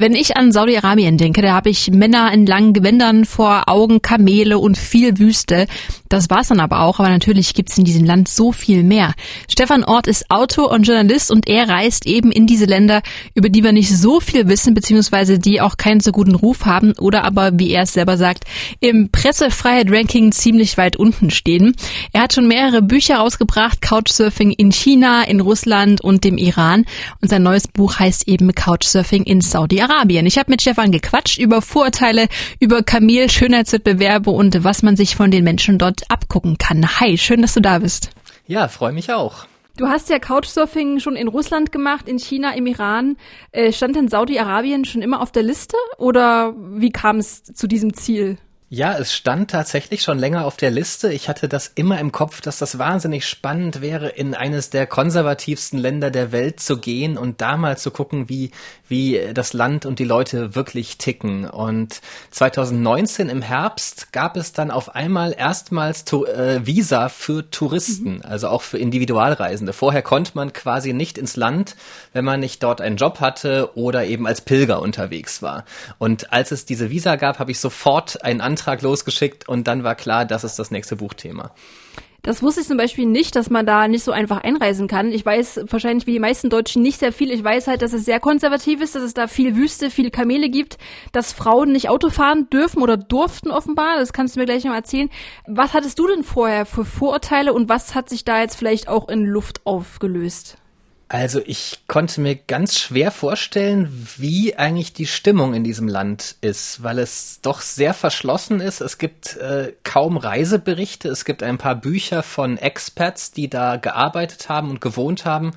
Wenn ich an Saudi-Arabien denke, da habe ich Männer in langen Gewändern vor Augen, Kamele und viel Wüste. Das war's dann aber auch, aber natürlich gibt's in diesem Land so viel mehr. Stefan Ort ist Autor und Journalist und er reist eben in diese Länder, über die wir nicht so viel wissen, beziehungsweise die auch keinen so guten Ruf haben oder aber, wie er es selber sagt, im Pressefreiheit-Ranking ziemlich weit unten stehen. Er hat schon mehrere Bücher rausgebracht, Couchsurfing in China, in Russland und dem Iran und sein neues Buch heißt eben Couchsurfing in Saudi-Arabien. Arabien. Ich habe mit Stefan gequatscht über Vorurteile, über Kamel, Schönheitswettbewerbe und was man sich von den Menschen dort abgucken kann. Hi, schön, dass du da bist. Ja, freue mich auch. Du hast ja Couchsurfing schon in Russland gemacht, in China, im Iran. Äh, stand denn Saudi-Arabien schon immer auf der Liste oder wie kam es zu diesem Ziel? Ja, es stand tatsächlich schon länger auf der Liste. Ich hatte das immer im Kopf, dass das wahnsinnig spannend wäre, in eines der konservativsten Länder der Welt zu gehen und da mal zu gucken, wie, wie das Land und die Leute wirklich ticken. Und 2019 im Herbst gab es dann auf einmal erstmals to äh, Visa für Touristen, mhm. also auch für Individualreisende. Vorher konnte man quasi nicht ins Land, wenn man nicht dort einen Job hatte oder eben als Pilger unterwegs war. Und als es diese Visa gab, habe ich sofort einen Antrag Antrag losgeschickt und dann war klar, das ist das nächste Buchthema. Das wusste ich zum Beispiel nicht, dass man da nicht so einfach einreisen kann. Ich weiß wahrscheinlich wie die meisten Deutschen nicht sehr viel. Ich weiß halt, dass es sehr konservativ ist, dass es da viel Wüste, viele Kamele gibt, dass Frauen nicht Auto fahren dürfen oder durften offenbar. Das kannst du mir gleich noch erzählen. Was hattest du denn vorher für Vorurteile und was hat sich da jetzt vielleicht auch in Luft aufgelöst? Also ich konnte mir ganz schwer vorstellen, wie eigentlich die Stimmung in diesem Land ist, weil es doch sehr verschlossen ist. Es gibt äh, kaum Reiseberichte, es gibt ein paar Bücher von Expats, die da gearbeitet haben und gewohnt haben,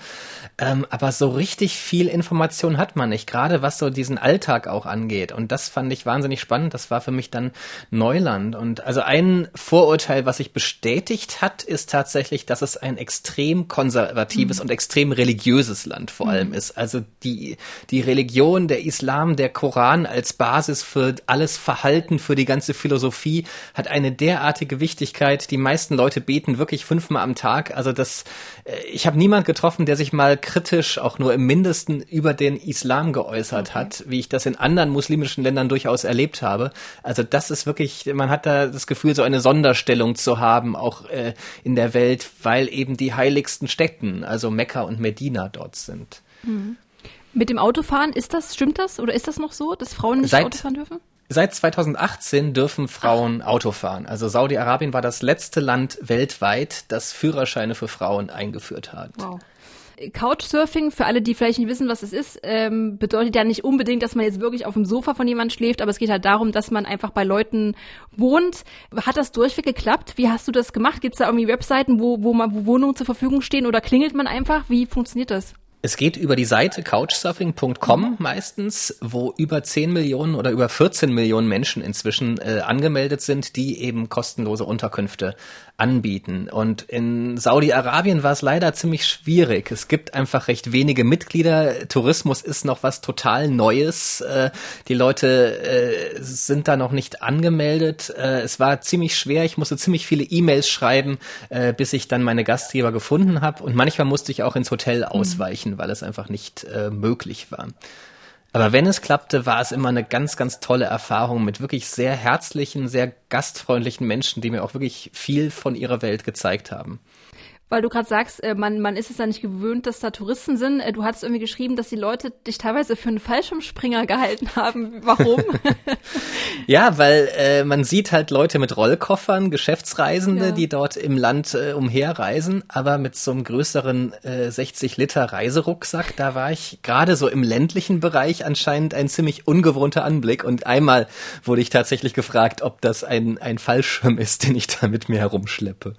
ähm, aber so richtig viel Information hat man nicht, gerade was so diesen Alltag auch angeht. Und das fand ich wahnsinnig spannend. Das war für mich dann Neuland. Und also ein Vorurteil, was sich bestätigt hat, ist tatsächlich, dass es ein extrem konservatives mhm. und extrem religiöses religiöses Land vor allem mhm. ist. Also die, die Religion, der Islam, der Koran als Basis für alles Verhalten, für die ganze Philosophie hat eine derartige Wichtigkeit. Die meisten Leute beten wirklich fünfmal am Tag. Also das, äh, ich habe niemand getroffen, der sich mal kritisch, auch nur im Mindesten, über den Islam geäußert okay. hat, wie ich das in anderen muslimischen Ländern durchaus erlebt habe. Also das ist wirklich, man hat da das Gefühl, so eine Sonderstellung zu haben, auch äh, in der Welt, weil eben die heiligsten Städten, also Mekka und Medina, China dort sind. Mhm. Mit dem Autofahren, ist das, stimmt das oder ist das noch so, dass Frauen nicht seit, Auto fahren dürfen? Seit 2018 dürfen Frauen Ach. Auto fahren. Also Saudi-Arabien war das letzte Land weltweit, das Führerscheine für Frauen eingeführt hat. Wow. Couchsurfing, für alle, die vielleicht nicht wissen, was es ist, ähm, bedeutet ja nicht unbedingt, dass man jetzt wirklich auf dem Sofa von jemandem schläft, aber es geht halt darum, dass man einfach bei Leuten wohnt. Hat das durchweg geklappt? Wie hast du das gemacht? Gibt es da irgendwie Webseiten, wo, wo, man, wo Wohnungen zur Verfügung stehen oder klingelt man einfach? Wie funktioniert das? Es geht über die Seite couchsurfing.com meistens, wo über 10 Millionen oder über 14 Millionen Menschen inzwischen äh, angemeldet sind, die eben kostenlose Unterkünfte anbieten. Und in Saudi-Arabien war es leider ziemlich schwierig. Es gibt einfach recht wenige Mitglieder. Tourismus ist noch was total Neues. Äh, die Leute äh, sind da noch nicht angemeldet. Äh, es war ziemlich schwer. Ich musste ziemlich viele E-Mails schreiben, äh, bis ich dann meine Gastgeber gefunden habe. Und manchmal musste ich auch ins Hotel mhm. ausweichen, mhm. Weil es einfach nicht äh, möglich war. Aber wenn es klappte, war es immer eine ganz, ganz tolle Erfahrung mit wirklich sehr herzlichen, sehr gastfreundlichen Menschen, die mir auch wirklich viel von ihrer Welt gezeigt haben weil du gerade sagst, äh, man, man ist es ja nicht gewöhnt, dass da Touristen sind. Äh, du hast irgendwie geschrieben, dass die Leute dich teilweise für einen Fallschirmspringer gehalten haben. Warum? ja, weil äh, man sieht halt Leute mit Rollkoffern, Geschäftsreisende, ja. die dort im Land äh, umherreisen, aber mit so einem größeren äh, 60 Liter Reiserucksack, da war ich gerade so im ländlichen Bereich anscheinend ein ziemlich ungewohnter Anblick und einmal wurde ich tatsächlich gefragt, ob das ein, ein Fallschirm ist, den ich da mit mir herumschleppe.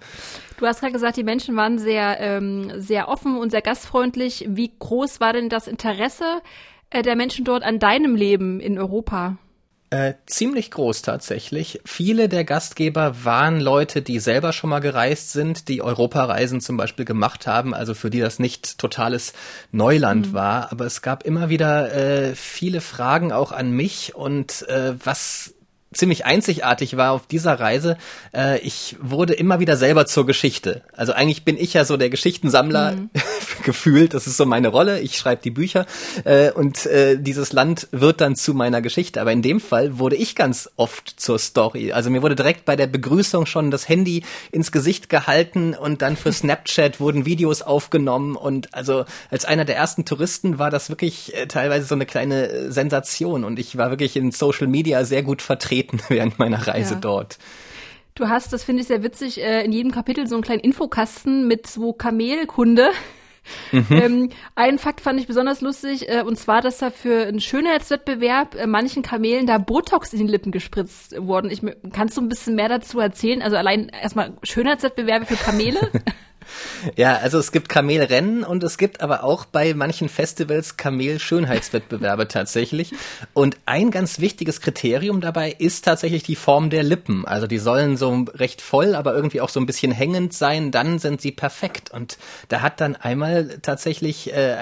Du hast gerade gesagt, die Menschen waren sehr, ähm, sehr offen und sehr gastfreundlich. Wie groß war denn das Interesse äh, der Menschen dort an deinem Leben in Europa? Äh, ziemlich groß tatsächlich. Viele der Gastgeber waren Leute, die selber schon mal gereist sind, die Europareisen zum Beispiel gemacht haben, also für die das nicht totales Neuland mhm. war. Aber es gab immer wieder äh, viele Fragen auch an mich und äh, was ziemlich einzigartig war auf dieser Reise, äh, ich wurde immer wieder selber zur Geschichte. Also eigentlich bin ich ja so der Geschichtensammler mhm. gefühlt. Das ist so meine Rolle. Ich schreibe die Bücher äh, und äh, dieses Land wird dann zu meiner Geschichte. Aber in dem Fall wurde ich ganz oft zur Story. Also mir wurde direkt bei der Begrüßung schon das Handy ins Gesicht gehalten und dann für Snapchat wurden Videos aufgenommen und also als einer der ersten Touristen war das wirklich äh, teilweise so eine kleine äh, Sensation und ich war wirklich in Social Media sehr gut vertreten während meiner Reise ja. dort. Du hast, das finde ich sehr witzig, äh, in jedem Kapitel so einen kleinen Infokasten mit so Kamelkunde. Mhm. Ähm, einen Fakt fand ich besonders lustig, äh, und zwar, dass da für einen Schönheitswettbewerb äh, manchen Kamelen da Botox in die Lippen gespritzt wurden. Ich, kannst du ein bisschen mehr dazu erzählen? Also allein erstmal Schönheitswettbewerbe für Kamele? Ja, also es gibt Kamelrennen und es gibt aber auch bei manchen Festivals Kamel-Schönheitswettbewerbe tatsächlich. Und ein ganz wichtiges Kriterium dabei ist tatsächlich die Form der Lippen. Also die sollen so recht voll, aber irgendwie auch so ein bisschen hängend sein, dann sind sie perfekt. Und da hat dann einmal tatsächlich äh,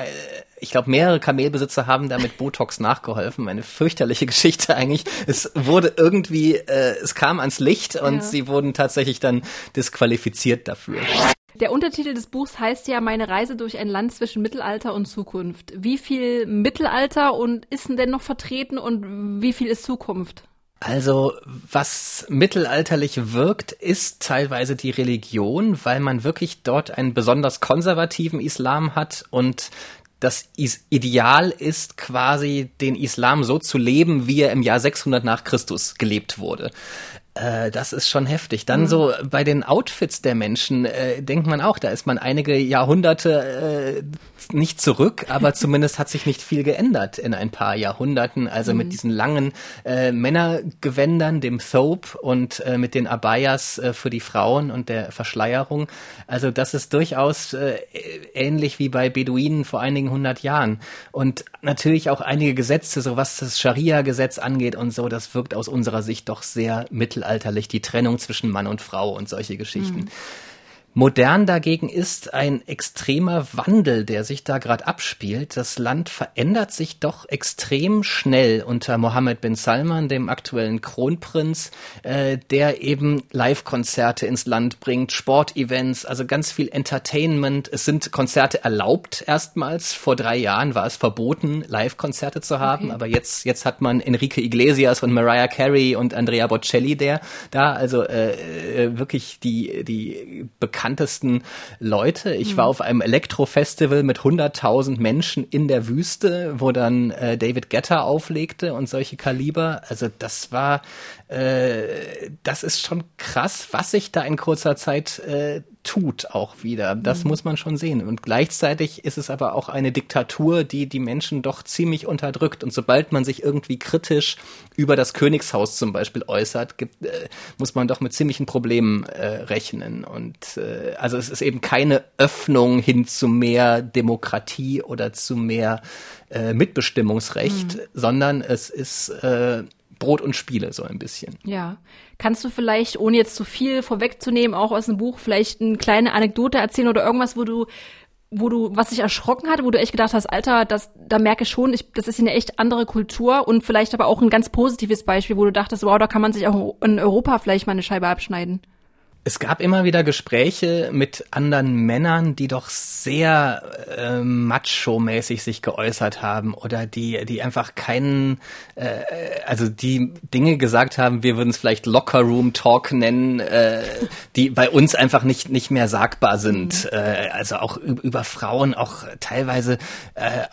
ich glaube, mehrere Kamelbesitzer haben da mit Botox nachgeholfen. Eine fürchterliche Geschichte eigentlich. Es wurde irgendwie, äh, es kam ans Licht und ja. sie wurden tatsächlich dann disqualifiziert dafür. Der Untertitel des Buchs heißt ja Meine Reise durch ein Land zwischen Mittelalter und Zukunft. Wie viel Mittelalter und ist denn noch vertreten und wie viel ist Zukunft? Also, was mittelalterlich wirkt, ist teilweise die Religion, weil man wirklich dort einen besonders konservativen Islam hat und das Ideal ist quasi den Islam so zu leben, wie er im Jahr 600 nach Christus gelebt wurde. Äh, das ist schon heftig. Dann mhm. so bei den Outfits der Menschen äh, denkt man auch, da ist man einige Jahrhunderte äh, nicht zurück, aber zumindest hat sich nicht viel geändert in ein paar Jahrhunderten. Also mhm. mit diesen langen äh, Männergewändern, dem Thope und äh, mit den Abayas äh, für die Frauen und der Verschleierung. Also das ist durchaus äh, ähnlich wie bei Beduinen vor einigen hundert Jahren. Und natürlich auch einige Gesetze, so was das Scharia-Gesetz angeht und so, das wirkt aus unserer Sicht doch sehr mittel mittelalterlich, die Trennung zwischen Mann und Frau und solche Geschichten. Mhm. Modern dagegen ist ein extremer Wandel, der sich da gerade abspielt. Das Land verändert sich doch extrem schnell unter Mohammed bin Salman, dem aktuellen Kronprinz, äh, der eben Live-Konzerte ins Land bringt, Sportevents, also ganz viel Entertainment. Es sind Konzerte erlaubt erstmals. Vor drei Jahren war es verboten, Live-Konzerte zu haben, okay. aber jetzt jetzt hat man Enrique Iglesias und Mariah Carey und Andrea Bocelli der da, also äh, äh wirklich die die bekannten bekanntesten Leute. Ich mhm. war auf einem Elektro-Festival mit 100.000 Menschen in der Wüste, wo dann äh, David Guetta auflegte und solche Kaliber. Also das war, äh, das ist schon krass, was sich da in kurzer Zeit äh, tut auch wieder. Das mhm. muss man schon sehen. Und gleichzeitig ist es aber auch eine Diktatur, die die Menschen doch ziemlich unterdrückt. Und sobald man sich irgendwie kritisch über das Königshaus zum Beispiel äußert, gibt, äh, muss man doch mit ziemlichen Problemen äh, rechnen. Und äh, also es ist eben keine Öffnung hin zu mehr Demokratie oder zu mehr äh, Mitbestimmungsrecht, mhm. sondern es ist äh, Brot und Spiele so ein bisschen. Ja. Kannst du vielleicht, ohne jetzt zu viel vorwegzunehmen, auch aus dem Buch, vielleicht eine kleine Anekdote erzählen oder irgendwas, wo du wo du, was dich erschrocken hat, wo du echt gedacht hast, Alter, das, da merke ich schon, ich, das ist eine echt andere Kultur und vielleicht aber auch ein ganz positives Beispiel, wo du dachtest, wow, da kann man sich auch in Europa vielleicht mal eine Scheibe abschneiden. Es gab immer wieder Gespräche mit anderen Männern, die doch sehr äh, macho-mäßig sich geäußert haben oder die, die einfach keinen, äh, also die Dinge gesagt haben, wir würden es vielleicht Locker Room Talk nennen, äh, die bei uns einfach nicht nicht mehr sagbar sind. Mhm. Äh, also auch über Frauen, auch teilweise äh,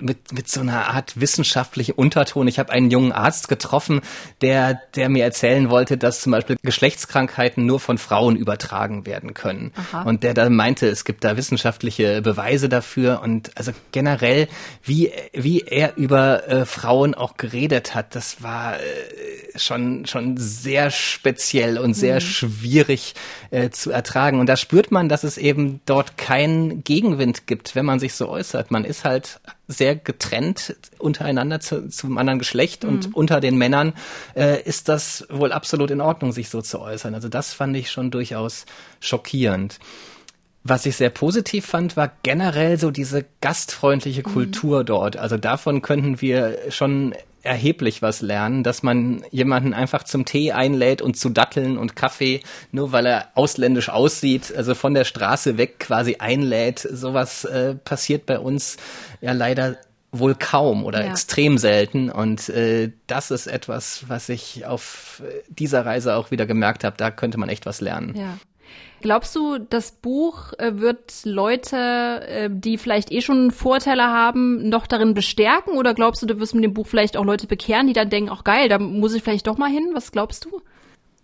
mit mit so einer Art wissenschaftliche Unterton. Ich habe einen jungen Arzt getroffen, der der mir erzählen wollte, dass zum Beispiel Geschlechtskrankheiten nur von Frauen übertragen werden können. Aha. Und der da meinte, es gibt da wissenschaftliche Beweise dafür und also generell, wie, wie er über äh, Frauen auch geredet hat, das war äh, schon, schon sehr speziell und sehr mhm. schwierig äh, zu ertragen. Und da spürt man, dass es eben dort keinen Gegenwind gibt, wenn man sich so äußert. Man ist halt sehr getrennt untereinander zu, zum anderen Geschlecht mhm. und unter den Männern äh, ist das wohl absolut in Ordnung, sich so zu äußern. Also das fand ich schon durchaus schockierend. Was ich sehr positiv fand, war generell so diese gastfreundliche mhm. Kultur dort. Also davon könnten wir schon erheblich was lernen, dass man jemanden einfach zum Tee einlädt und zu Datteln und Kaffee, nur weil er ausländisch aussieht, also von der Straße weg quasi einlädt. Sowas äh, passiert bei uns ja leider wohl kaum oder ja. extrem selten. Und äh, das ist etwas, was ich auf dieser Reise auch wieder gemerkt habe. Da könnte man echt was lernen. Ja. Glaubst du, das Buch äh, wird Leute, äh, die vielleicht eh schon Vorteile haben, noch darin bestärken? Oder glaubst du, du wirst mit dem Buch vielleicht auch Leute bekehren, die dann denken, ach geil, da muss ich vielleicht doch mal hin? Was glaubst du?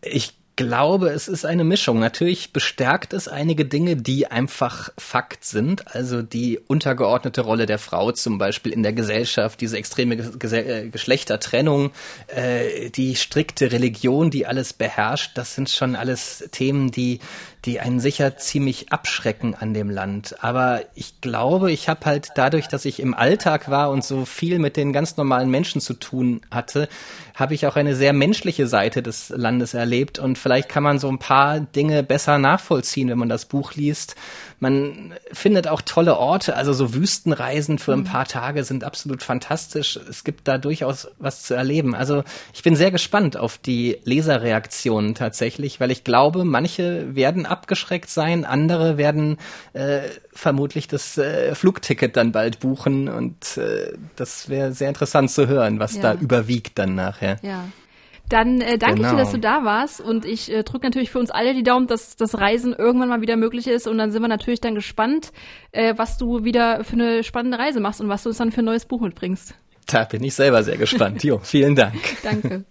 Ich glaube, es ist eine Mischung. Natürlich bestärkt es einige Dinge, die einfach Fakt sind. Also die untergeordnete Rolle der Frau zum Beispiel in der Gesellschaft, diese extreme Ges äh, Geschlechtertrennung, äh, die strikte Religion, die alles beherrscht. Das sind schon alles Themen, die die einen sicher ziemlich abschrecken an dem Land. Aber ich glaube, ich habe halt dadurch, dass ich im Alltag war und so viel mit den ganz normalen Menschen zu tun hatte, habe ich auch eine sehr menschliche Seite des Landes erlebt und vielleicht kann man so ein paar Dinge besser nachvollziehen, wenn man das Buch liest. Man findet auch tolle Orte, also so Wüstenreisen für ein mhm. paar Tage sind absolut fantastisch. Es gibt da durchaus was zu erleben. Also ich bin sehr gespannt auf die Leserreaktionen tatsächlich, weil ich glaube, manche werden abgeschreckt sein, andere werden äh, vermutlich das äh, Flugticket dann bald buchen und äh, das wäre sehr interessant zu hören, was ja. da überwiegt dann nachher. Ja. Dann äh, danke genau. ich dir, dass du da warst und ich äh, drücke natürlich für uns alle die Daumen, dass das Reisen irgendwann mal wieder möglich ist und dann sind wir natürlich dann gespannt, äh, was du wieder für eine spannende Reise machst und was du uns dann für ein neues Buch mitbringst. Da bin ich selber sehr gespannt. Jo, vielen Dank. danke.